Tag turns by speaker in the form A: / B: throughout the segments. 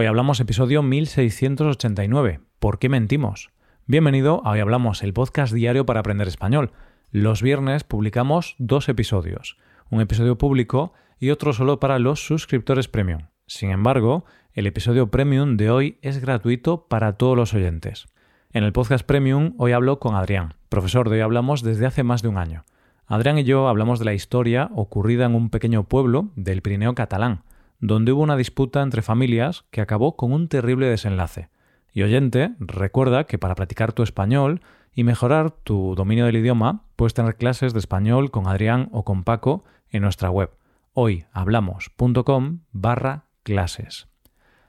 A: Hoy hablamos episodio 1689. ¿Por qué mentimos? Bienvenido a Hoy Hablamos, el podcast diario para aprender español. Los viernes publicamos dos episodios, un episodio público y otro solo para los suscriptores premium. Sin embargo, el episodio premium de hoy es gratuito para todos los oyentes. En el podcast premium hoy hablo con Adrián, profesor de Hoy Hablamos desde hace más de un año. Adrián y yo hablamos de la historia ocurrida en un pequeño pueblo del Pirineo catalán, donde hubo una disputa entre familias que acabó con un terrible desenlace. Y oyente, recuerda que para practicar tu español y mejorar tu dominio del idioma, puedes tener clases de español con Adrián o con Paco en nuestra web hoyhablamos.com barra clases.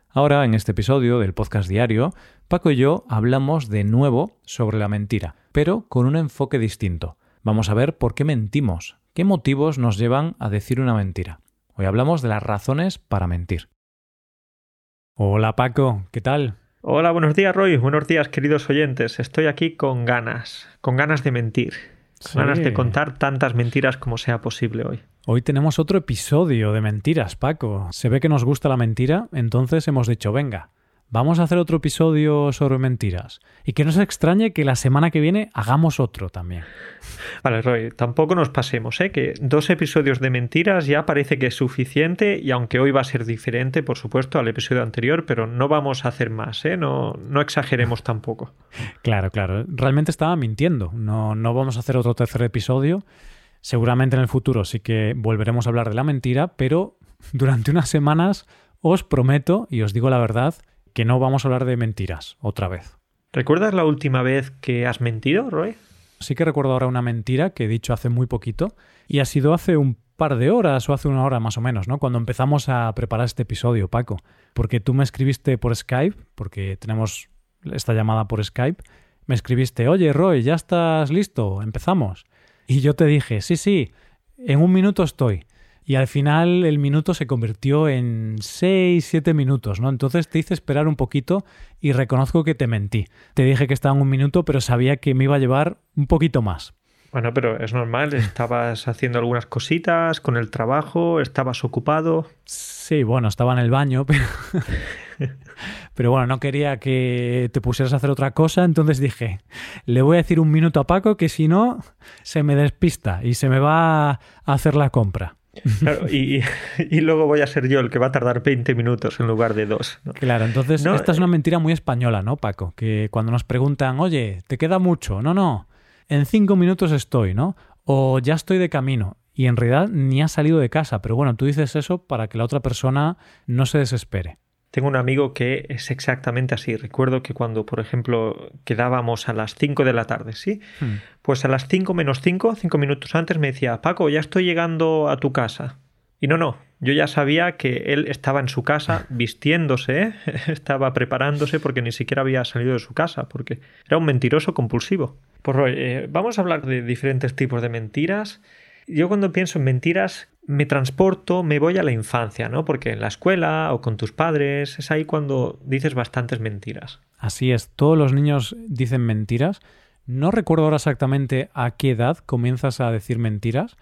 A: Ahora, en este episodio del podcast diario, Paco y yo hablamos de nuevo sobre la mentira, pero con un enfoque distinto. Vamos a ver por qué mentimos, qué motivos nos llevan a decir una mentira. Hoy hablamos de las razones para mentir. Hola Paco, ¿qué tal?
B: Hola, buenos días Roy, buenos días queridos oyentes. Estoy aquí con ganas, con ganas de mentir, con ganas de contar tantas mentiras como sea posible hoy.
A: Hoy tenemos otro episodio de mentiras, Paco. Se ve que nos gusta la mentira, entonces hemos dicho, venga, Vamos a hacer otro episodio sobre mentiras. Y que no se extrañe que la semana que viene hagamos otro también.
B: Vale, Roy, tampoco nos pasemos, ¿eh? Que dos episodios de mentiras ya parece que es suficiente y aunque hoy va a ser diferente, por supuesto, al episodio anterior, pero no vamos a hacer más, ¿eh? No, no exageremos tampoco.
A: Claro, claro. Realmente estaba mintiendo. No, no vamos a hacer otro tercer episodio. Seguramente en el futuro sí que volveremos a hablar de la mentira, pero durante unas semanas os prometo, y os digo la verdad, que no vamos a hablar de mentiras otra vez.
B: ¿Recuerdas la última vez que has mentido, Roy?
A: Sí que recuerdo ahora una mentira que he dicho hace muy poquito y ha sido hace un par de horas o hace una hora más o menos, ¿no? Cuando empezamos a preparar este episodio, Paco. Porque tú me escribiste por Skype, porque tenemos esta llamada por Skype, me escribiste, oye Roy, ¿ya estás listo? Empezamos. Y yo te dije, sí, sí, en un minuto estoy. Y al final el minuto se convirtió en 6, 7 minutos, ¿no? Entonces te hice esperar un poquito y reconozco que te mentí. Te dije que estaba en un minuto, pero sabía que me iba a llevar un poquito más.
B: Bueno, pero es normal, estabas haciendo algunas cositas con el trabajo, estabas ocupado.
A: Sí, bueno, estaba en el baño, pero... pero bueno, no quería que te pusieras a hacer otra cosa, entonces dije, le voy a decir un minuto a Paco que si no, se me despista y se me va a hacer la compra.
B: Y, luego voy a ser yo el que va a tardar 20 minutos en lugar de dos.
A: Claro, entonces esta es una mentira muy española, ¿no, Paco? Que cuando nos preguntan, oye, ¿te queda mucho? No, no, en cinco minutos estoy, ¿no? O ya estoy de camino. Y en realidad ni has salido de casa, pero bueno, tú dices eso para que la otra persona no se desespere.
B: Tengo un amigo que es exactamente así. Recuerdo que cuando, por ejemplo, quedábamos a las 5 de la tarde, ¿sí? Hmm. Pues a las 5 menos 5, 5 minutos antes, me decía, Paco, ya estoy llegando a tu casa. Y no, no, yo ya sabía que él estaba en su casa vistiéndose, estaba preparándose porque ni siquiera había salido de su casa, porque era un mentiroso compulsivo. Pues eh, vamos a hablar de diferentes tipos de mentiras. Yo cuando pienso en mentiras me transporto, me voy a la infancia, ¿no? Porque en la escuela o con tus padres es ahí cuando dices bastantes mentiras.
A: Así es, todos los niños dicen mentiras. No recuerdo ahora exactamente a qué edad comienzas a decir mentiras,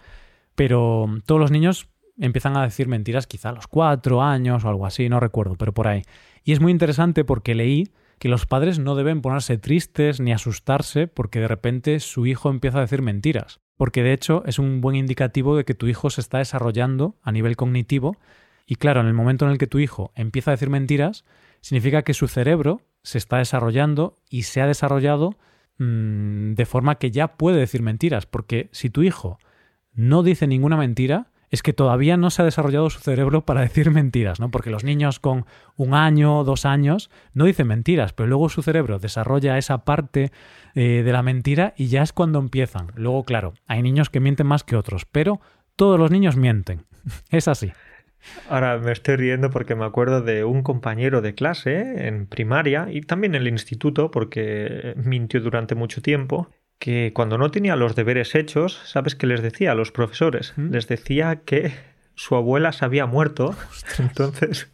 A: pero todos los niños empiezan a decir mentiras quizá a los cuatro años o algo así, no recuerdo, pero por ahí. Y es muy interesante porque leí que los padres no deben ponerse tristes ni asustarse porque de repente su hijo empieza a decir mentiras porque de hecho es un buen indicativo de que tu hijo se está desarrollando a nivel cognitivo. Y claro, en el momento en el que tu hijo empieza a decir mentiras, significa que su cerebro se está desarrollando y se ha desarrollado mm, de forma que ya puede decir mentiras, porque si tu hijo no dice ninguna mentira, es que todavía no se ha desarrollado su cerebro para decir mentiras, ¿no? Porque los niños con un año, dos años, no dicen mentiras, pero luego su cerebro desarrolla esa parte eh, de la mentira y ya es cuando empiezan. Luego, claro, hay niños que mienten más que otros, pero todos los niños mienten. es así.
B: Ahora me estoy riendo porque me acuerdo de un compañero de clase en primaria y también en el instituto porque mintió durante mucho tiempo que cuando no tenía los deberes hechos, ¿sabes qué les decía a los profesores? ¿Mm? Les decía que su abuela se había muerto. Entonces,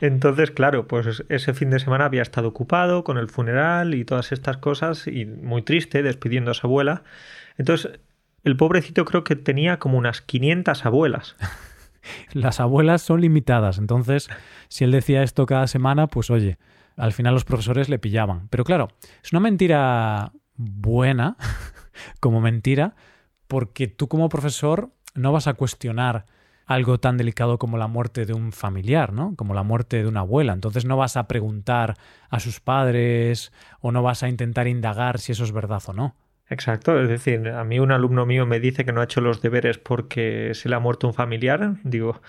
B: entonces, claro, pues ese fin de semana había estado ocupado con el funeral y todas estas cosas y muy triste despidiendo a su abuela. Entonces, el pobrecito creo que tenía como unas 500 abuelas.
A: las abuelas son limitadas. Entonces, si él decía esto cada semana, pues oye, al final los profesores le pillaban. Pero claro, es una mentira buena como mentira, porque tú como profesor no vas a cuestionar algo tan delicado como la muerte de un familiar, ¿no? Como la muerte de una abuela. Entonces no vas a preguntar a sus padres o no vas a intentar indagar si eso es verdad o no.
B: Exacto, es decir, a mí un alumno mío me dice que no ha hecho los deberes porque se le ha muerto un familiar, digo,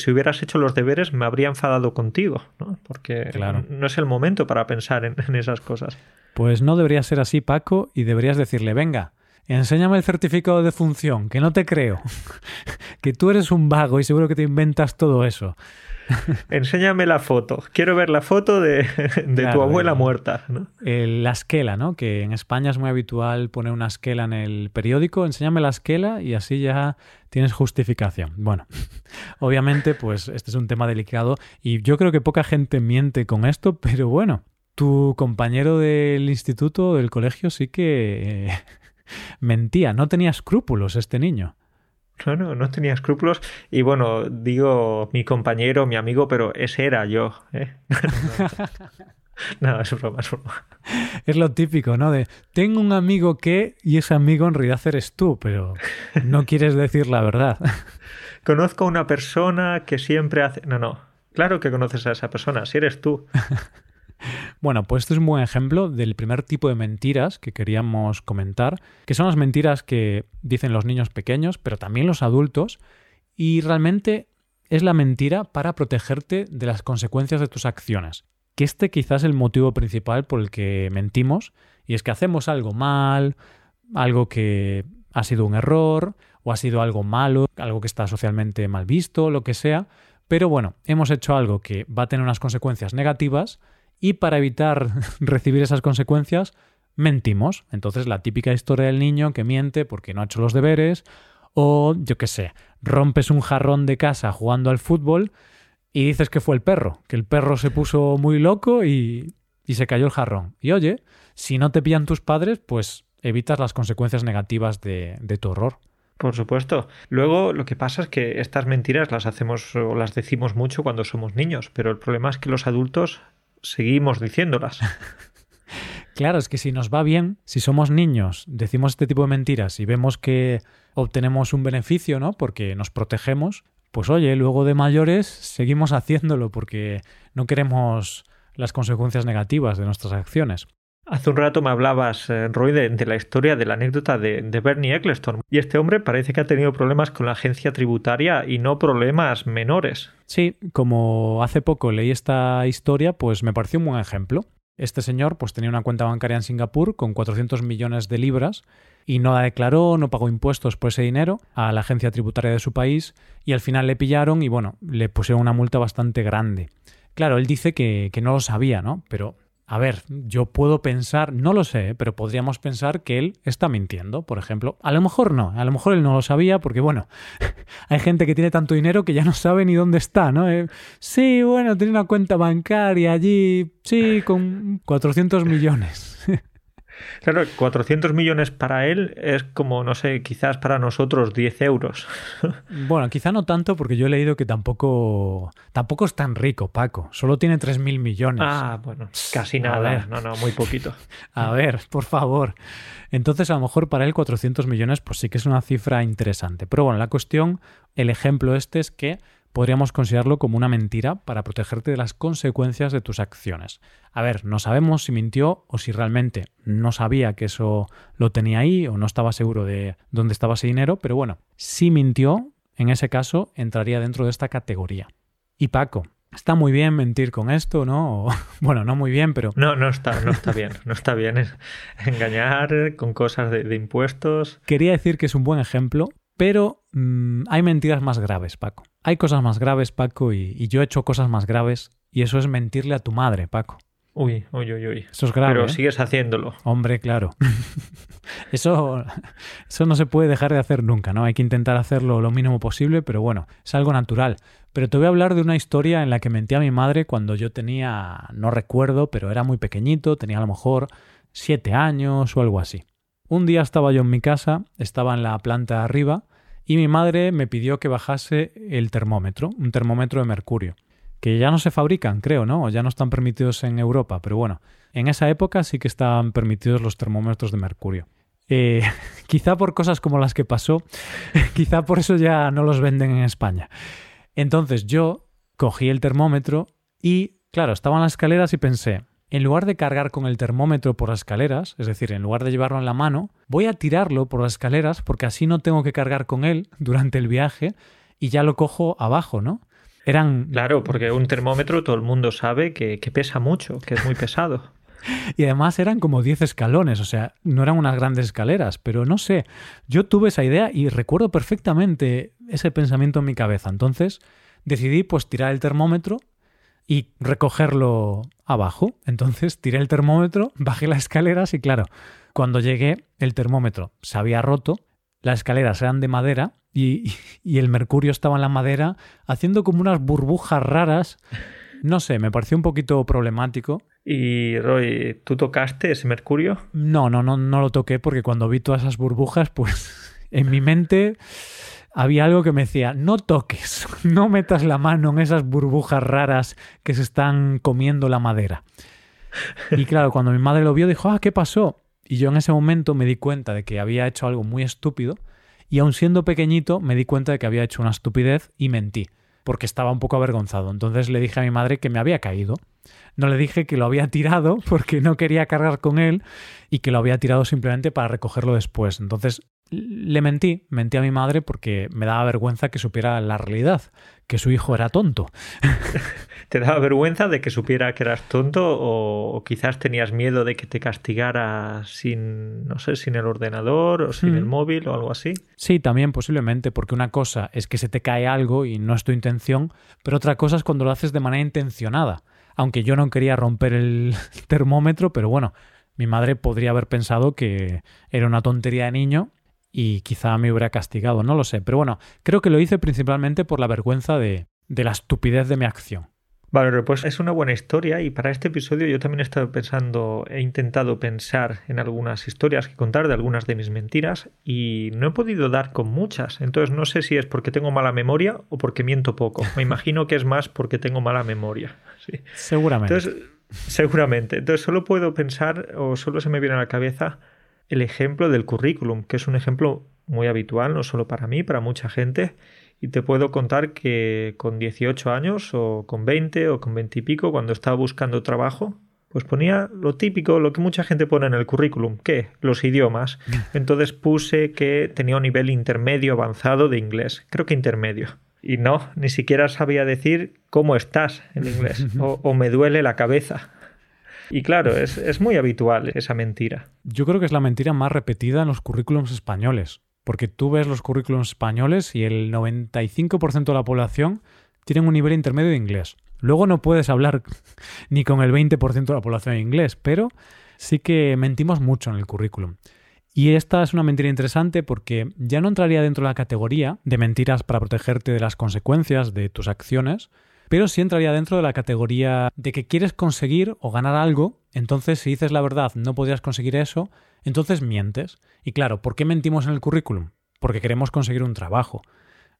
B: si hubieras hecho los deberes me habría enfadado contigo, ¿no? Porque no es el momento para pensar en, en esas cosas.
A: Pues no debería ser así, Paco, y deberías decirle, venga, enséñame el certificado de función, que no te creo, que tú eres un vago y seguro que te inventas todo eso.
B: Enséñame la foto. Quiero ver la foto de, tu abuela muerta. ¿no?
A: la esquela, ¿no? Que en España es muy habitual poner una esquela en el periódico. Enséñame la esquela y así ya tienes justificación. Bueno, obviamente, pues este es un tema delicado y yo creo que poca gente miente con esto, pero bueno, tu compañero del instituto, del colegio, sí que eh, mentía, no tenía escrúpulos este niño.
B: No, no, no tenía escrúpulos. Y bueno, digo mi compañero, mi amigo, pero ese era yo. ¿eh? no, es broma, es broma.
A: Es lo típico, ¿no? De tengo un amigo que, y ese amigo en realidad eres tú, pero no quieres decir la verdad.
B: Conozco a una persona que siempre hace. No, no. Claro que conoces a esa persona, si eres tú.
A: Bueno, pues este es un buen ejemplo del primer tipo de mentiras que queríamos comentar, que son las mentiras que dicen los niños pequeños, pero también los adultos, y realmente es la mentira para protegerte de las consecuencias de tus acciones. Que este quizás es el motivo principal por el que mentimos, y es que hacemos algo mal, algo que ha sido un error, o ha sido algo malo, algo que está socialmente mal visto, lo que sea, pero bueno, hemos hecho algo que va a tener unas consecuencias negativas, y para evitar recibir esas consecuencias, mentimos. Entonces, la típica historia del niño que miente porque no ha hecho los deberes, o yo qué sé, rompes un jarrón de casa jugando al fútbol y dices que fue el perro, que el perro se puso muy loco y, y se cayó el jarrón. Y oye, si no te pillan tus padres, pues evitas las consecuencias negativas de, de tu horror.
B: Por supuesto. Luego lo que pasa es que estas mentiras las hacemos o las decimos mucho cuando somos niños, pero el problema es que los adultos seguimos diciéndolas.
A: Claro, es que si nos va bien, si somos niños, decimos este tipo de mentiras y vemos que obtenemos un beneficio, ¿no? Porque nos protegemos, pues oye, luego de mayores seguimos haciéndolo porque no queremos las consecuencias negativas de nuestras acciones.
B: Hace un rato me hablabas, eh, Roy, de, la historia, de la anécdota de, de, Bernie Eccleston. Y este hombre parece que ha tenido problemas con la agencia tributaria y no problemas menores.
A: Sí, como hace poco leí esta historia, pues me pareció un buen ejemplo. Este señor pues tenía una cuenta bancaria en Singapur con 400 millones de libras y no la declaró, no pagó impuestos por ese dinero a la agencia tributaria de su país y al final le pillaron y bueno, le pusieron una multa bastante grande. Claro, él dice que, que no lo sabía, ¿no? Pero a ver, yo puedo pensar, no lo sé, pero podríamos pensar que él está mintiendo, por ejemplo. A lo mejor no, a lo mejor él no lo sabía porque, bueno, hay gente que tiene tanto dinero que ya no sabe ni dónde está, ¿no? Eh, sí, bueno, tiene una cuenta bancaria allí, sí, con 400 millones.
B: Claro, 400 millones para él es como, no sé, quizás para nosotros 10 euros.
A: Bueno, quizá no tanto porque yo he leído que tampoco, tampoco es tan rico, Paco. Solo tiene 3.000 millones.
B: Ah, bueno, casi nada. No, no, muy poquito.
A: A ver, por favor. Entonces, a lo mejor para él 400 millones, pues sí que es una cifra interesante. Pero bueno, la cuestión, el ejemplo este es que podríamos considerarlo como una mentira para protegerte de las consecuencias de tus acciones. A ver, no sabemos si mintió o si realmente no sabía que eso lo tenía ahí o no estaba seguro de dónde estaba ese dinero, pero bueno, si mintió, en ese caso entraría dentro de esta categoría. Y Paco, Está muy bien mentir con esto, ¿no? bueno, no muy bien, pero...
B: No, no está, no está bien. No está bien engañar con cosas de, impuestos.
A: Quería decir que es un buen ejemplo, pero mm, hay mentiras más graves, Paco. Hay cosas más graves, Paco, y, yo he hecho cosas más graves, y eso es mentirle a tu madre, Paco.
B: Uy, uy, uy, uy.
A: Eso es grave.
B: Pero
A: ¿eh?
B: sigues haciéndolo.
A: Hombre, claro. eso, eso no se puede dejar de hacer nunca, ¿no? Hay que intentar hacerlo lo mínimo posible, pero bueno, es algo natural. Pero te voy a hablar de una historia en la que mentí a mi madre cuando yo tenía, no recuerdo, pero era muy pequeñito, tenía a lo mejor siete años o algo así. Un día estaba yo en mi casa, estaba en la planta de arriba, y mi madre me pidió que bajase el termómetro, un termómetro de mercurio, que ya no se fabrican, creo, ¿no? O ya no están permitidos en Europa, pero bueno, en esa época sí que estaban permitidos los termómetros de mercurio. Eh, quizá por cosas como las que pasó, quizá por eso ya no los venden en España. Entonces yo cogí el termómetro y, claro, estaba en las escaleras y pensé, en lugar de cargar con el termómetro por las escaleras, es decir, en lugar de llevarlo en la mano, voy a tirarlo por las escaleras porque así no tengo que cargar con él durante el viaje y ya lo cojo abajo, ¿no? Eran...
B: Claro, porque un termómetro todo el mundo sabe que, pesa mucho, que es muy pesado.
A: y además eran como 10 escalones, o sea, no eran unas grandes escaleras, pero no sé, yo tuve esa idea y recuerdo perfectamente ese pensamiento en mi cabeza. Entonces decidí pues tirar el termómetro y recogerlo abajo. Entonces tiré el termómetro, bajé las escaleras y claro, cuando llegué el termómetro se había roto, las escaleras eran de madera y, el mercurio estaba en la madera haciendo como unas burbujas raras. No sé, me pareció un poquito problemático.
B: ¿Y Roy, tú tocaste ese mercurio?
A: No, no, no, no lo toqué porque cuando vi todas esas burbujas, pues en mi mente había algo que me decía, no toques, no metas la mano en esas burbujas raras que se están comiendo la madera. Y claro, cuando mi madre lo vio, dijo, ah, ¿qué pasó? Y yo en ese momento me di cuenta de que había hecho algo muy estúpido y aun siendo pequeñito me di cuenta de que había hecho una estupidez y mentí, porque estaba un poco avergonzado. Entonces le dije a mi madre que me había caído. No le dije que lo había tirado porque no quería cargar con él y que lo había tirado simplemente para recogerlo después. Entonces le mentí, mentí a mi madre porque me daba vergüenza que supiera la realidad, que su hijo era tonto.
B: ¿Te daba vergüenza de que supiera que eras tonto o, quizás tenías miedo de que te castigara sin, no sé, sin el ordenador o sin el mm. móvil o algo así?
A: Sí, también posiblemente, porque una cosa es que se te cae algo y no es tu intención, pero otra cosa es cuando lo haces de manera intencionada. Aunque yo no quería romper el termómetro, pero bueno, mi madre podría haber pensado que era una tontería de niño y quizá me hubiera castigado, no lo sé. Pero bueno, creo que lo hice principalmente por la vergüenza de, de la estupidez de mi acción.
B: Vale, pues es una buena historia y para este episodio yo también he estado pensando, he intentado pensar en algunas historias que contar de algunas de mis mentiras y no he podido dar con muchas. Entonces no sé si es porque tengo mala memoria o porque miento poco. Me imagino que es más porque tengo mala memoria. Sí.
A: Seguramente.
B: Entonces, seguramente. Entonces solo puedo pensar o solo se me viene a la cabeza el ejemplo del currículum, que es un ejemplo muy habitual, no solo para mí, para mucha gente. Y te puedo contar que con 18 años o con 20 o con 20 y pico, cuando estaba buscando trabajo, pues ponía lo típico, lo que mucha gente pone en el currículum, ¿qué? Los idiomas. Entonces puse que tenía un nivel intermedio avanzado de inglés, creo que intermedio. Y no, ni siquiera sabía decir cómo estás en inglés o, o me duele la cabeza. Y claro, es, muy habitual esa mentira.
A: Yo creo que es la mentira más repetida en los currículums españoles, porque tú ves los currículums españoles y el 95% de la población tienen un nivel intermedio de inglés. Luego no puedes hablar ni con el 20% de la población en inglés, pero sí que mentimos mucho en el currículum. Y esta es una mentira interesante porque ya no entraría dentro de la categoría de mentiras para protegerte de las consecuencias de tus acciones, pero sí entraría dentro de la categoría de que quieres conseguir o ganar algo, entonces si dices la verdad no podrías conseguir eso, entonces mientes. Y claro, ¿por qué mentimos en el currículum? Porque queremos conseguir un trabajo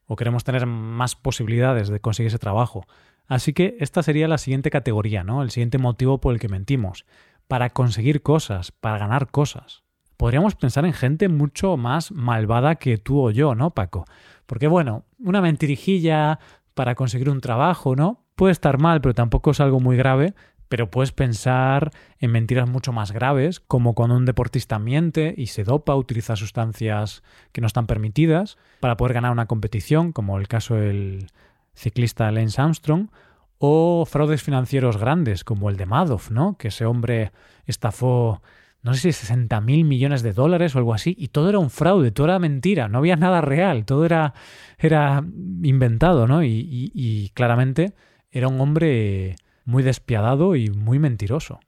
A: o queremos tener más posibilidades de conseguir ese trabajo. Así que esta sería la siguiente categoría, ¿no? El siguiente motivo por el que mentimos. Para conseguir cosas, para ganar cosas. Podríamos pensar en gente mucho más malvada que tú o yo, ¿no, Paco? Porque bueno, una mentirijilla, para conseguir un trabajo, ¿no? Puede estar mal, pero tampoco es algo muy grave, pero puedes pensar en mentiras mucho más graves, como cuando un deportista miente y se dopa, utiliza sustancias que no están permitidas para poder ganar una competición, como el caso del ciclista Lance Armstrong, o fraudes financieros grandes, como el de Madoff, ¿no? Que ese hombre estafó no sé si 60 mil millones de dólares o algo así, y todo era un fraude, todo era mentira, no había nada real, todo era, era inventado, ¿no? Y, claramente era un hombre muy despiadado y muy mentiroso.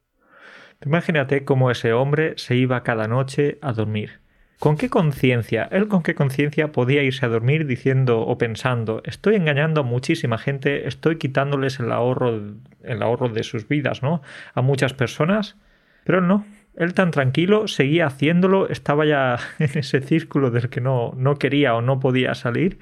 B: Imagínate cómo ese hombre se iba cada noche a dormir. ¿Con qué conciencia? Él con qué conciencia podía irse a dormir diciendo o pensando, estoy engañando a muchísima gente, estoy quitándoles el ahorro, el ahorro de sus vidas, ¿no? A muchas personas. Pero no, él tan tranquilo, seguía haciéndolo, estaba ya en ese círculo del que no, no quería o no podía salir.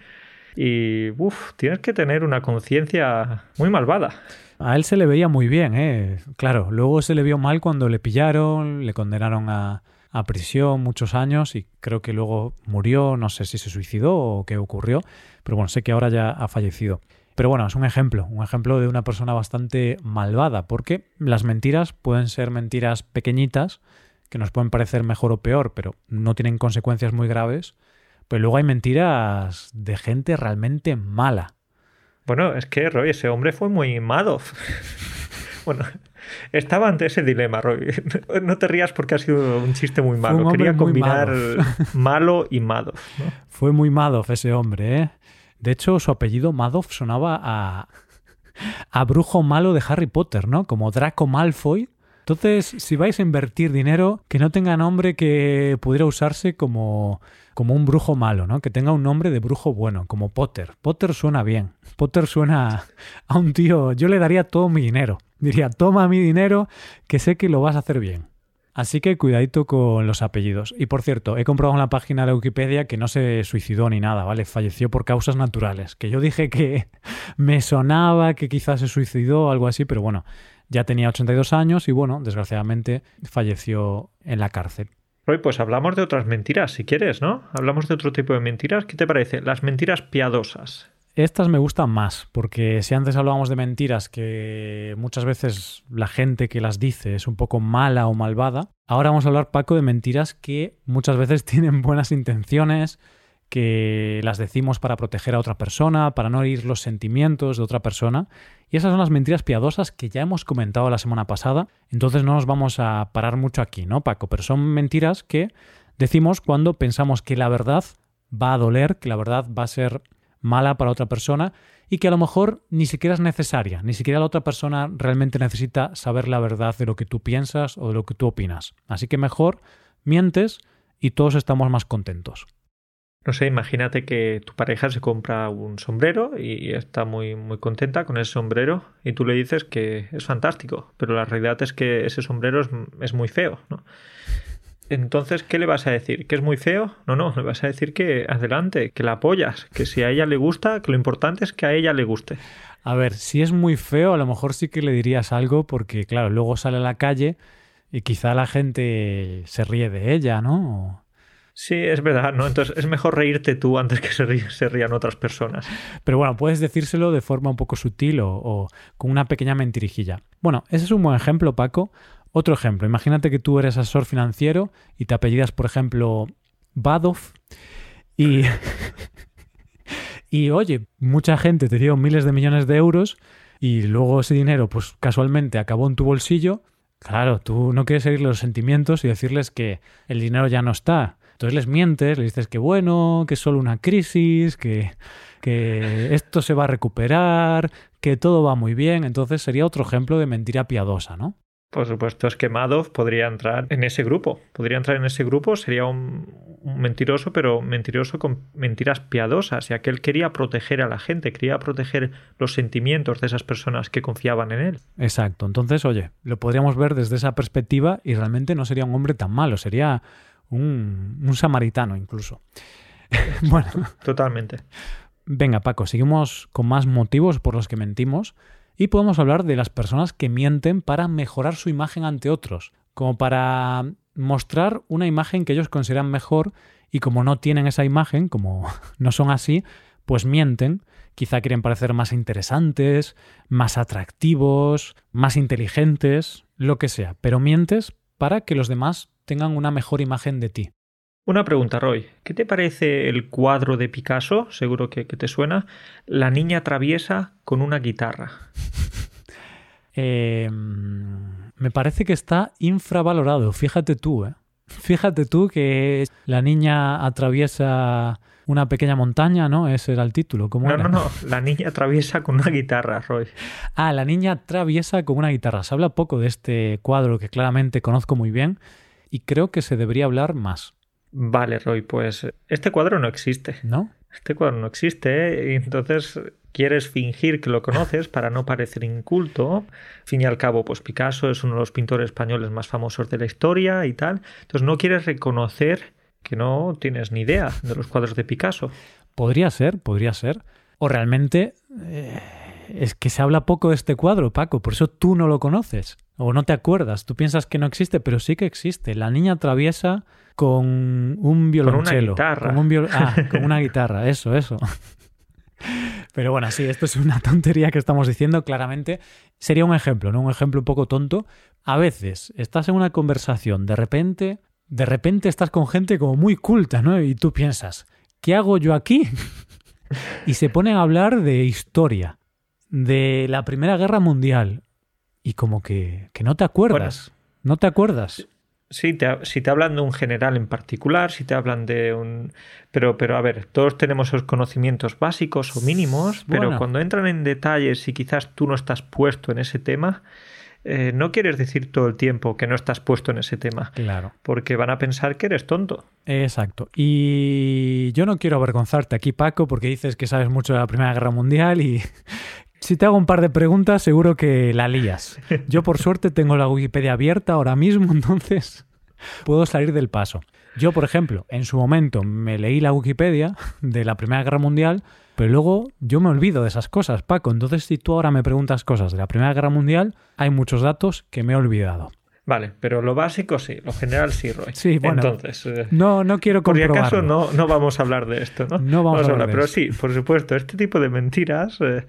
B: Y, uff, tienes que tener una conciencia muy malvada.
A: A él se le veía muy bien, ¿eh? Claro, luego se le vio mal cuando le pillaron, le condenaron a, a prisión muchos años y creo que luego murió, no sé si se suicidó o qué ocurrió, pero bueno, sé que ahora ya ha fallecido. Pero bueno, es un ejemplo, un ejemplo de una persona bastante malvada, porque las mentiras pueden ser mentiras pequeñitas, que nos pueden parecer mejor o peor, pero no tienen consecuencias muy graves. Pero luego hay mentiras de gente realmente mala.
B: Bueno, es que Roy, ese hombre fue muy Madoff. bueno, estaba ante ese dilema, Roy. No te rías porque ha sido un chiste muy malo. Quería combinar malo y Madoff.
A: Fue muy Madoff ese hombre, ¿eh? De hecho, su apellido Madoff sonaba a, a brujo malo de Harry Potter, ¿no? Como Draco Malfoy. Entonces, si vais a invertir dinero, que no tenga nombre que pudiera usarse como, como un brujo malo, ¿no? Que tenga un nombre de brujo bueno, como Potter. Potter suena bien. Potter suena a un tío. Yo le daría todo mi dinero. Diría, toma mi dinero, que sé que lo vas a hacer bien. Así que cuidadito con los apellidos. Y por cierto, he comprobado en la página de Wikipedia que no se suicidó ni nada, ¿vale? Falleció por causas naturales. Que yo dije que me sonaba que quizás se suicidó o algo así, pero bueno, ya tenía 82 años y bueno, desgraciadamente falleció en la cárcel.
B: Roy, pues hablamos de otras mentiras, si quieres, ¿no? Hablamos de otro tipo de mentiras. ¿Qué te parece? Las mentiras piadosas.
A: Estas me gustan más, porque si antes hablábamos de mentiras que muchas veces la gente que las dice es un poco mala o malvada, ahora vamos a hablar, Paco, de mentiras que muchas veces tienen buenas intenciones, que las decimos para proteger a otra persona, para no herir los sentimientos de otra persona. Y esas son las mentiras piadosas que ya hemos comentado la semana pasada, entonces no nos vamos a parar mucho aquí, ¿no, Paco? Pero son mentiras que decimos cuando pensamos que la verdad va a doler, que la verdad va a ser mala para otra persona y que a lo mejor ni siquiera es necesaria, ni siquiera la otra persona realmente necesita saber la verdad de lo que tú piensas o de lo que tú opinas. Así que mejor mientes y todos estamos más contentos.
B: No sé, imagínate que tu pareja se compra un sombrero y está muy, muy contenta con ese sombrero y tú le dices que es fantástico, pero la realidad es que ese sombrero es, es muy feo. Entonces, ¿qué le vas a decir? ¿Que es muy feo? No, no, le vas a decir que adelante, que la apoyas, que si a ella le gusta, que lo importante es que a ella le guste.
A: A ver, si es muy feo, a lo mejor sí que le dirías algo, porque claro, luego sale a la calle y quizá la gente se ríe de ella, ¿no?
B: Sí, es verdad, ¿no? Entonces es mejor reírte tú antes que se, rían otras personas.
A: Pero bueno, puedes decírselo de forma un poco sutil o, o con una pequeña mentirijilla. Bueno, ese es un buen ejemplo, Paco, otro ejemplo, imagínate que tú eres asesor financiero y te apellidas, por ejemplo, Badoff y, y oye, mucha gente te dio miles de millones de euros y luego ese dinero, pues casualmente acabó en tu bolsillo. Claro, tú no quieres seguir los sentimientos y decirles que el dinero ya no está. Entonces les mientes, les dices que bueno, que es solo una crisis, que, que esto se va a recuperar, que todo va muy bien. Entonces sería otro ejemplo de mentira piadosa, ¿no?
B: Por supuesto, es que Madoff podría entrar en ese grupo. Podría entrar en ese grupo, sería un, mentiroso, pero mentiroso con mentiras piadosas, ya que él quería proteger a la gente, quería proteger los sentimientos de esas personas que confiaban en él.
A: Exacto. Entonces, oye, lo podríamos ver desde esa perspectiva y realmente no sería un hombre tan malo, sería un, un samaritano incluso.
B: bueno. Totalmente.
A: Venga, Paco, seguimos con más motivos por los que mentimos. Y podemos hablar de las personas que mienten para mejorar su imagen ante otros, como para mostrar una imagen que ellos consideran mejor y como no tienen esa imagen, como no son así, pues mienten. Quizá quieren parecer más interesantes, más atractivos, más inteligentes, lo que sea, pero mientes para que los demás tengan una mejor imagen de ti.
B: Una pregunta, Roy. ¿Qué te parece el cuadro de Picasso? Seguro que, te suena. La niña traviesa con una guitarra.
A: Em, me parece que está infravalorado. Fíjate tú, ¿eh? Fíjate tú que la niña atraviesa una pequeña montaña, ¿no? Ese era el título. ¿Cómo
B: no,
A: era?
B: no, no. La niña atraviesa con una guitarra, Roy.
A: Ah, la niña atraviesa con una guitarra. Se habla poco de este cuadro que claramente conozco muy bien y creo que se debería hablar más.
B: Vale, Roy, pues este cuadro no existe.
A: ¿No?
B: Este cuadro no existe, ¿eh? y entonces quieres fingir que lo conoces para no parecer inculto. Al fin y al cabo, pues Picasso es uno de los pintores españoles más famosos de la historia y tal. Entonces no quieres reconocer que no tienes ni idea de los cuadros de Picasso.
A: Podría ser, podría ser. O realmente eh, es que se habla poco de este cuadro, Paco, por eso tú no lo conoces o no te acuerdas. Tú piensas que no existe, pero sí que existe. La niña traviesa con un violonchelo.
B: Con una guitarra.
A: Con, un ah, con una guitarra, eso, eso. Pero bueno, sí, esto es una tontería que estamos diciendo, claramente. Sería un ejemplo, ¿no? Un ejemplo un poco tonto. A veces estás en una conversación, de repente, de repente estás con gente como muy culta, ¿no? Y tú piensas, ¿qué hago yo aquí? y se ponen a hablar de historia, de la Primera Guerra Mundial. Y como que, que no te acuerdas. no te acuerdas.
B: Sí, si te hablan de un general en particular, si te hablan de un... Pero, pero a ver, todos tenemos esos conocimientos básicos o mínimos, pero cuando entran en detalles y quizás tú no estás puesto en ese tema, eh, no quieres decir todo el tiempo que no estás puesto en ese tema.
A: Claro.
B: Porque van a pensar que eres tonto.
A: Exacto. Y yo no quiero avergonzarte aquí, Paco, porque dices que sabes mucho de la Primera Guerra Mundial y si te hago un par de preguntas, seguro que la lías. Yo, por suerte, tengo la Wikipedia abierta ahora mismo, entonces puedo salir del paso. Yo, por ejemplo, en su momento me leí la Wikipedia de la Primera Guerra Mundial, pero luego yo me olvido de esas cosas, Paco. Entonces, si tú ahora me preguntas cosas de la Primera Guerra Mundial, hay muchos datos que me he olvidado.
B: Vale, pero lo básico sí, lo general sí, Roy.
A: Sí, bueno.
B: Entonces, eh,
A: no, no quiero comprobarlo.
B: Por si acaso no, no vamos a hablar de esto, ¿no?
A: No vamos, a hablar,
B: Pero sí, por supuesto, este tipo de mentiras eh,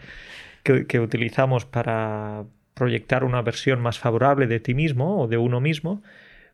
B: que, utilizamos para proyectar una versión más favorable de ti mismo o de uno mismo,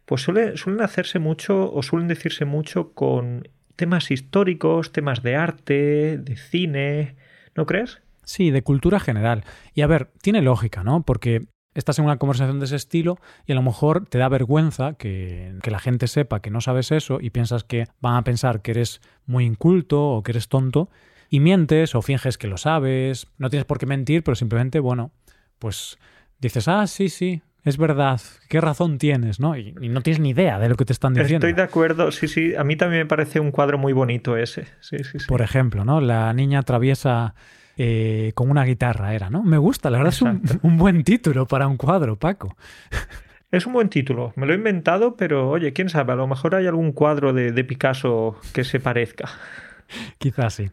B: pues suelen hacerse mucho o suelen decirse mucho con temas históricos, temas de arte, de cine, ¿no crees?
A: Sí, de cultura general. Y a ver, tiene lógica, ¿no? Porque estás en una conversación de ese estilo y a lo mejor te da vergüenza que, que, la gente sepa que no sabes eso y piensas que van a pensar que eres muy inculto o que eres tonto y mientes o finges que lo sabes. No tienes por qué mentir, pero simplemente, bueno, pues dices, ah, sí, sí, es verdad, qué razón tienes, ¿no? Y, no tienes ni idea de lo que te están diciendo.
B: Estoy de acuerdo, sí, sí, a mí también me parece un cuadro muy bonito ese. Sí, sí,
A: Por ejemplo, ¿no? La niña atraviesa eh, con una guitarra, era, ¿no? Me gusta, la verdad es un, buen título para un cuadro, Paco.
B: Es un buen título, me lo he inventado, pero oye, quién sabe, a lo mejor hay algún cuadro de, de Picasso que se parezca.
A: Quizás sí.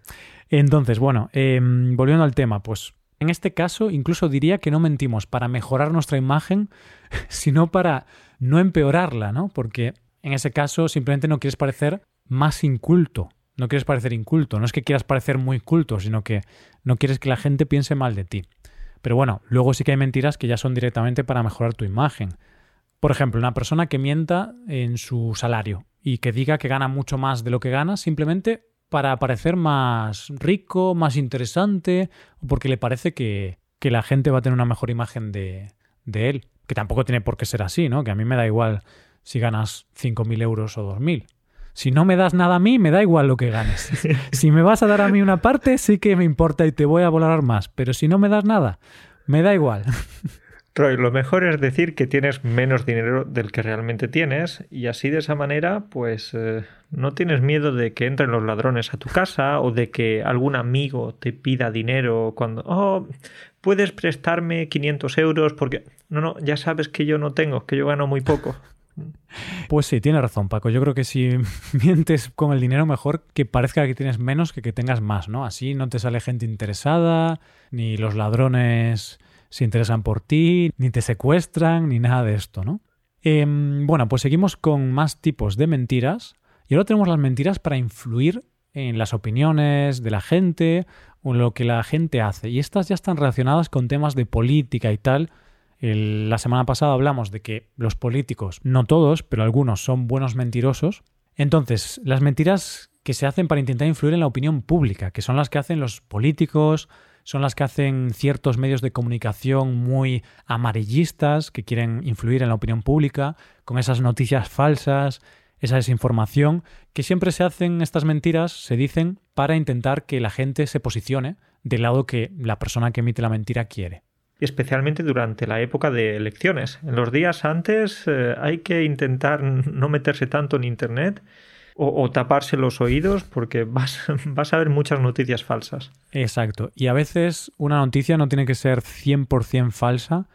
A: Entonces, bueno, em, volviendo al tema, pues en este caso incluso diría que no mentimos para mejorar nuestra imagen, sino para no empeorarla, ¿no? Porque en ese caso simplemente no quieres parecer más inculto, no quieres parecer inculto, no es que quieras parecer muy culto, sino que no quieres que la gente piense mal de ti. Pero bueno, luego sí que hay mentiras que ya son directamente para mejorar tu imagen. Por ejemplo, una persona que mienta en su salario y que diga que gana mucho más de lo que gana simplemente para parecer más rico, más interesante, o porque le parece que, la gente va a tener una mejor imagen de, de, él. Que tampoco tiene por qué ser así, ¿no? Que a mí me da igual si ganas 5.000 euros o 2.000. Si no me das nada a mí, me da igual lo que ganes. si me vas a dar a mí una parte, sí que me importa y te voy a valorar más. Pero si no me das nada, me da igual.
B: Roy, lo mejor es decir que tienes menos dinero del que realmente tienes y así de esa manera pues eh, no tienes miedo de que entren los ladrones a tu casa o de que algún amigo te pida dinero cuando, oh, puedes prestarme 500 euros porque, no, no, ya sabes que yo no tengo, que yo gano muy poco.
A: Pues sí, tiene razón, Paco. Yo creo que si mientes con el dinero, mejor que parezca que tienes menos que que tengas más, ¿no? Así no te sale gente interesada, ni los ladrones se interesan por ti, ni te secuestran, ni nada de esto, ¿no? Em, bueno, pues seguimos con más tipos de mentiras. Y ahora tenemos las mentiras para influir en las opiniones de la gente o en lo que la gente hace. Y estas ya están relacionadas con temas de política y tal. la semana pasada hablamos de que los políticos, no todos, pero algunos son buenos mentirosos. Entonces, las mentiras que se hacen para intentar influir en la opinión pública, que son las que hacen los políticos, son las que hacen ciertos medios de comunicación muy amarillistas que quieren influir en la opinión pública con esas noticias falsas, esa desinformación, que siempre se hacen estas mentiras, se dicen para intentar que la gente se posicione del lado que la persona que emite la mentira quiere.
B: Especialmente durante la época de elecciones. En los días antes eh, hay que intentar no meterse tanto en Internet o, taparse los oídos porque vas, vas a ver muchas noticias falsas.
A: Exacto. Y a veces una noticia no tiene que ser 100% falsa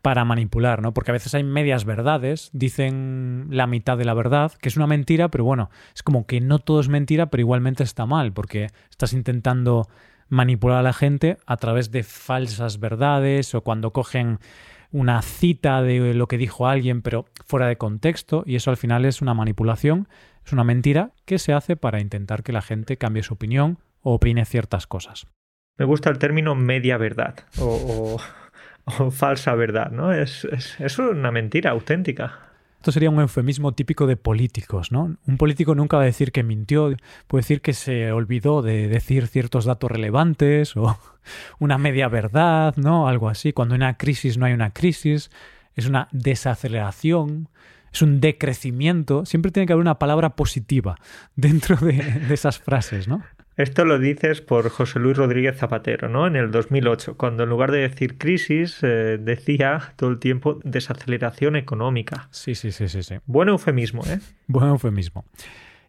A: para manipular, ¿no? Porque a veces hay medias verdades, dicen la mitad de la verdad, que es una mentira, pero bueno, es como que no todo es mentira, pero igualmente está mal, porque estás intentando manipular a la gente a través de falsas verdades o cuando cogen una cita de lo que dijo alguien pero fuera de contexto y eso al final es una manipulación, es una mentira que se hace para intentar que la gente cambie su opinión o opine ciertas cosas.
B: Me gusta el término media verdad o, falsa verdad, ¿no? Es, es, es una mentira auténtica.
A: Esto sería un eufemismo típico de políticos, ¿no? Un político nunca va a decir que mintió, puede decir que se olvidó de decir ciertos datos relevantes o una media verdad, ¿no? Algo así. Cuando hay una crisis no hay una crisis, es una desaceleración, es un decrecimiento. Siempre tiene que haber una palabra positiva dentro de, de esas frases, ¿no?
B: Esto lo dices por José Luis Rodríguez Zapatero, ¿no? En el 2008, cuando en lugar de decir crisis, eh, decía todo el tiempo desaceleración económica.
A: Sí, sí, sí, sí, sí.
B: Buen eufemismo, ¿eh?
A: Buen eufemismo.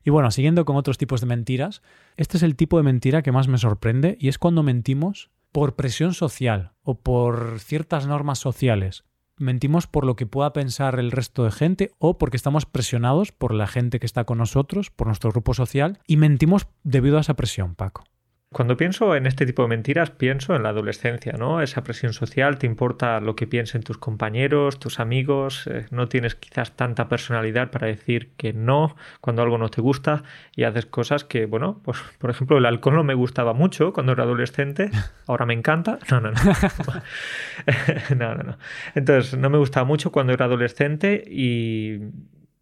A: Y bueno, siguiendo con otros tipos de mentiras, este es el tipo de mentira que más me sorprende y es cuando mentimos por presión social o por ciertas normas sociales mentimos por lo que pueda pensar el resto de gente o porque estamos presionados por la gente que está con nosotros, por nuestro grupo social, y mentimos debido a esa presión, Paco.
B: Cuando pienso en este tipo de mentiras, pienso en la adolescencia, ¿no? Esa presión social, te importa lo que piensen tus compañeros, tus amigos, eh, no tienes quizás tanta personalidad para decir que no cuando algo no te gusta y haces cosas que, bueno, pues por ejemplo el alcohol no me gustaba mucho cuando era adolescente, ahora me encanta. No, no, no. no, no, no. Entonces, no me gustaba mucho cuando era adolescente y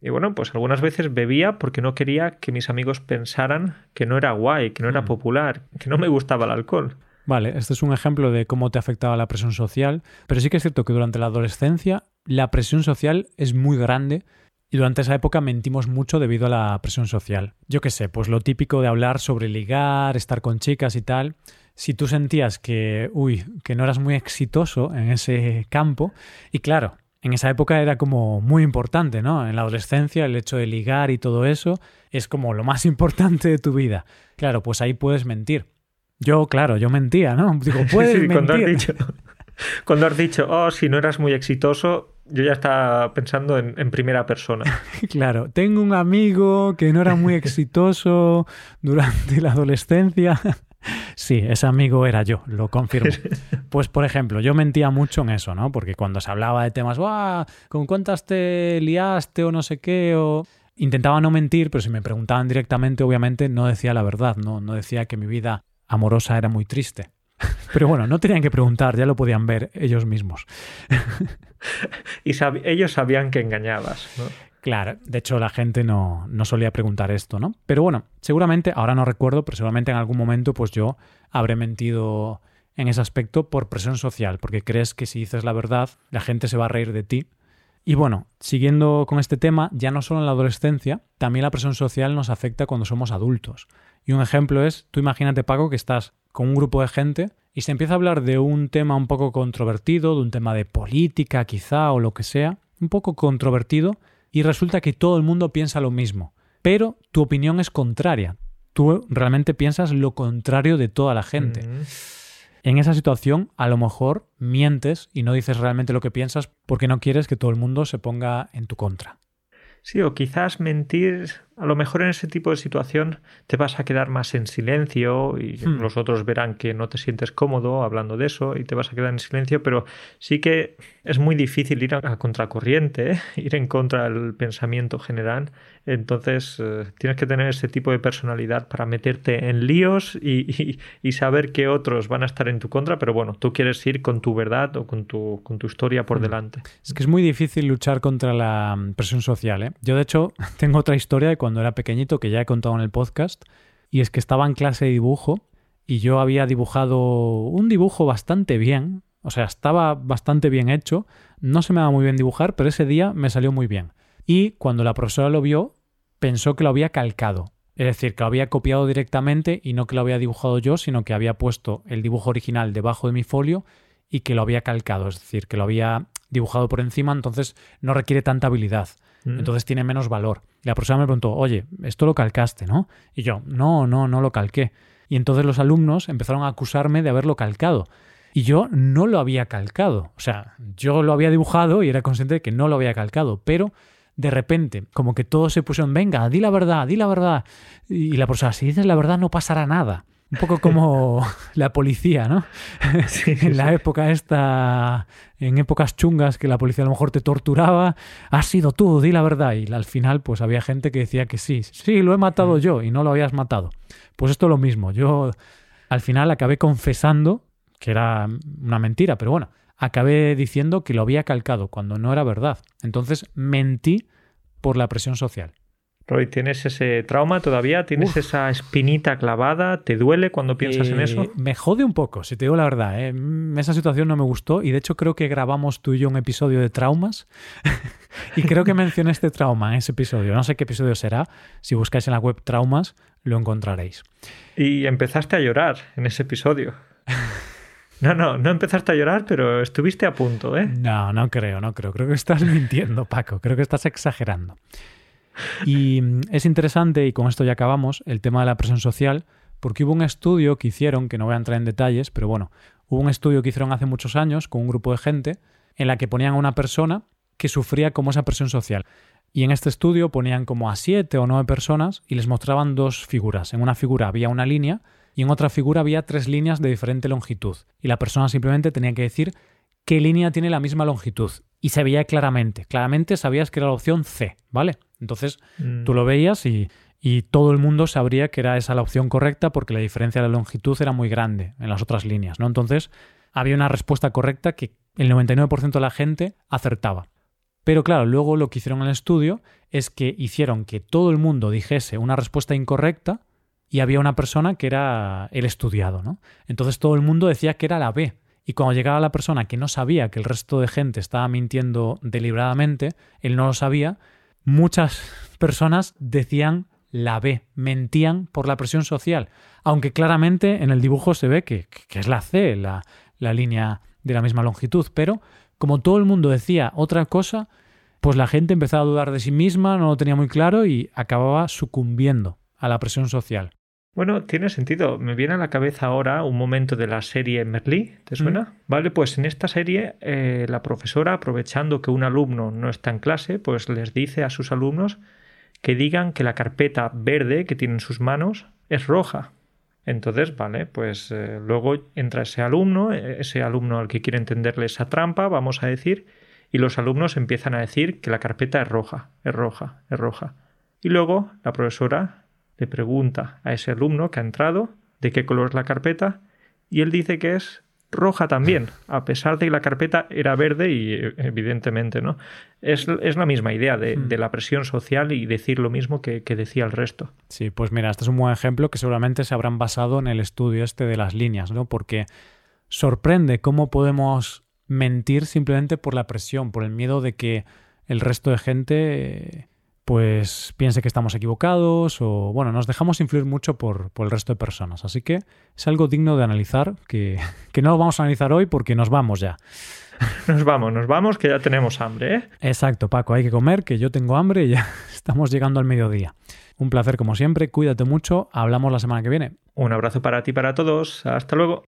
B: y bueno, pues algunas veces bebía porque no quería que mis amigos pensaran que no era guay, que no era mm. popular, que no me gustaba el alcohol.
A: Vale, este es un ejemplo de cómo te afectaba la presión social, pero sí que es cierto que durante la adolescencia la presión social es muy grande y durante esa época mentimos mucho debido a la presión social. Yo qué sé, pues lo típico de hablar sobre ligar, estar con chicas y tal. Si tú sentías que, uy, que no eras muy exitoso en ese campo, y claro, en esa época era como muy importante, ¿no? En la adolescencia el hecho de ligar y todo eso es como lo más importante de tu vida. Claro, pues ahí puedes mentir. Yo, claro, yo mentía, ¿no? Digo, puedes mentir.
B: Cuando has, dicho, cuando has dicho, oh, si no eras muy exitoso, yo ya estaba pensando en, en, primera persona.
A: Claro, tengo un amigo que no era muy exitoso durante la adolescencia. Sí, ese amigo era yo, lo confirmo. Pues, por ejemplo, yo mentía mucho en eso, ¿no? Porque cuando se hablaba de temas, ¿Con cuántas te liaste o no sé qué? O... Intentaba no mentir, pero si me preguntaban directamente, obviamente no decía la verdad, ¿no? No decía que mi vida amorosa era muy triste. Pero bueno, no tenían que preguntar, ya lo podían ver ellos mismos.
B: y ellos sabían que engañabas, ¿no?
A: Claro, de hecho la gente no, no, solía preguntar esto, ¿no? Pero bueno, seguramente, ahora no recuerdo, pero seguramente en algún momento pues yo habré mentido en ese aspecto por presión social, porque crees que si dices la verdad, la gente se va a reír de ti. Y bueno, siguiendo con este tema, ya no solo en la adolescencia, también la presión social nos afecta cuando somos adultos. Y un ejemplo es, tú imagínate, Paco, que estás con un grupo de gente y se empieza a hablar de un tema un poco controvertido, de un tema de política quizá o lo que sea, un poco controvertido, y resulta que todo el mundo piensa lo mismo, pero tu opinión es contraria. Tú realmente piensas lo contrario de toda la gente. Mm. En esa situación, a lo mejor mientes y no dices realmente lo que piensas porque no quieres que todo el mundo se ponga en tu contra.
B: Sí, o quizás mentir a lo mejor en ese tipo de situación te vas a quedar más en silencio y hmm. los otros verán que no te sientes cómodo hablando de eso y te vas a quedar en silencio, pero sí que es muy difícil ir a contracorriente, ¿eh? ir en contra del pensamiento general. Entonces eh, tienes que tener ese tipo de personalidad para meterte en líos y, saber que otros van a estar en tu contra, pero bueno, tú quieres ir con tu verdad o con tu, con tu historia por hmm. delante.
A: Es que es muy difícil luchar contra la presión social. ¿eh? Yo de hecho tengo otra historia de cuando era pequeñito, que ya he contado en el podcast, y es que estaba en clase de dibujo y yo había dibujado un dibujo bastante bien, o sea, estaba bastante bien hecho, no se me daba muy bien dibujar, pero ese día me salió muy bien. Y cuando la profesora lo vio, pensó que lo había calcado, es decir, que lo había copiado directamente y no que lo había dibujado yo, sino que había puesto el dibujo original debajo de mi folio y que lo había calcado, es decir, que lo había dibujado por encima, entonces no requiere tanta habilidad.
B: Mm.
A: Entonces tiene menos valor. La profesora me preguntó, oye, esto lo calcaste, ¿no? Y yo, no, no, no lo calqué. Y entonces los alumnos empezaron a acusarme de haberlo calcado. Y yo no lo había calcado. O sea, yo lo había dibujado y era consciente de que no lo había calcado. Pero de repente, como que todos se pusieron, venga, di la verdad, di la verdad. Y la profesora, si dices la verdad no pasará nada. Un poco como la policía, ¿no?
B: Sí, sí,
A: en la
B: sí.
A: época esta, en épocas chungas que la policía a lo mejor te torturaba, has sido tú, di la verdad. Y al final, pues había gente que decía que sí, sí, lo he matado yo y no lo habías matado. Pues esto es lo mismo. Yo al final acabé confesando que era una mentira, pero bueno, acabé diciendo que lo había calcado cuando no era verdad. Entonces mentí por la presión social.
B: Roy, ¿tienes ese trauma todavía? ¿Tienes
A: Uf.
B: esa espinita clavada? ¿Te duele cuando piensas en
A: Eh,
B: eso?
A: Me jode un poco, si te digo la verdad. ¿eh? Mm, Esa situación no me gustó y de hecho creo que grabamos tú y yo un episodio de traumas y creo que mencioné este trauma en ese episodio. No sé qué episodio será. Si buscáis en la web traumas lo encontraréis.
B: Y empezaste a llorar en ese episodio. No, no, no empezaste a llorar, pero estuviste a punto, ¿eh?
A: No, no creo, no creo. Creo que estás mintiendo, Paco. Creo que estás exagerando. Y mm, es interesante, y con esto ya acabamos, el tema de la presión social, porque hubo un estudio que hicieron, que no voy a entrar en detalles, pero bueno, hubo un estudio que hicieron hace muchos años con un grupo de gente en la que ponían a una persona que sufría como esa presión social. Y en este estudio ponían como a siete o nueve personas y les mostraban dos figuras. En una figura había una línea y en otra figura había tres líneas de diferente longitud. Y la persona simplemente tenía que decir qué línea tiene la misma longitud. Y se veía claramente. Claramente sabías que era la opción C, ¿vale? Entonces
B: Mm.
A: tú lo veías y, y todo el mundo sabría que era esa la opción correcta porque la diferencia de la longitud era muy grande en las otras líneas, ¿no? Entonces había una respuesta correcta que el 99% de la gente acertaba. Pero claro, luego lo que hicieron en el estudio es que hicieron que todo el mundo dijese una respuesta incorrecta y había una persona que era el estudiado, ¿no? Entonces todo el mundo decía que era la B. Y cuando llegaba la persona que no sabía que el resto de gente estaba mintiendo deliberadamente, él no lo sabía, muchas personas decían la B, mentían por la presión social, aunque claramente en el dibujo se ve que, es la C, la línea de la misma longitud, pero como todo el mundo decía otra cosa, pues la gente empezaba a dudar de sí misma, no lo tenía muy claro y acababa sucumbiendo a la presión social.
B: Bueno, tiene sentido. Me viene a la cabeza ahora un momento de la serie Merlí, ¿te suena? Vale, pues en esta serie eh, la profesora, aprovechando que un alumno no está en clase, pues les dice a sus alumnos que digan que la carpeta verde que tienen en sus manos es roja. Entonces, vale, pues eh, luego entra ese alumno, eh, ese alumno al que quiere entenderle esa trampa, vamos a decir, y los alumnos empiezan a decir que la carpeta es roja, es roja, es roja. Y luego la profesora le pregunta a ese alumno que ha entrado de qué color es la carpeta y él dice que es roja también, a pesar de que la carpeta era verde y eh, evidentemente, ¿no? Es, es la misma idea de,
A: Hmm.
B: de la presión social y decir lo mismo que, que decía el resto.
A: Sí, pues mira, este es un buen ejemplo que seguramente se habrán basado en el estudio este de las líneas, ¿no? Porque sorprende cómo podemos mentir simplemente por la presión, por el miedo de que el resto de gente pues piense que estamos equivocados o bueno, nos dejamos influir mucho por, por el resto de personas. Así que es algo digno de analizar que, que no lo vamos a analizar hoy porque nos vamos ya.
B: Nos vamos, nos vamos, que ya tenemos hambre, ¿eh?
A: Exacto, Paco, hay que comer, que yo tengo hambre y ya estamos llegando al mediodía. Un placer como siempre, cuídate mucho, hablamos la semana que viene.
B: Un abrazo para ti y para todos, hasta luego.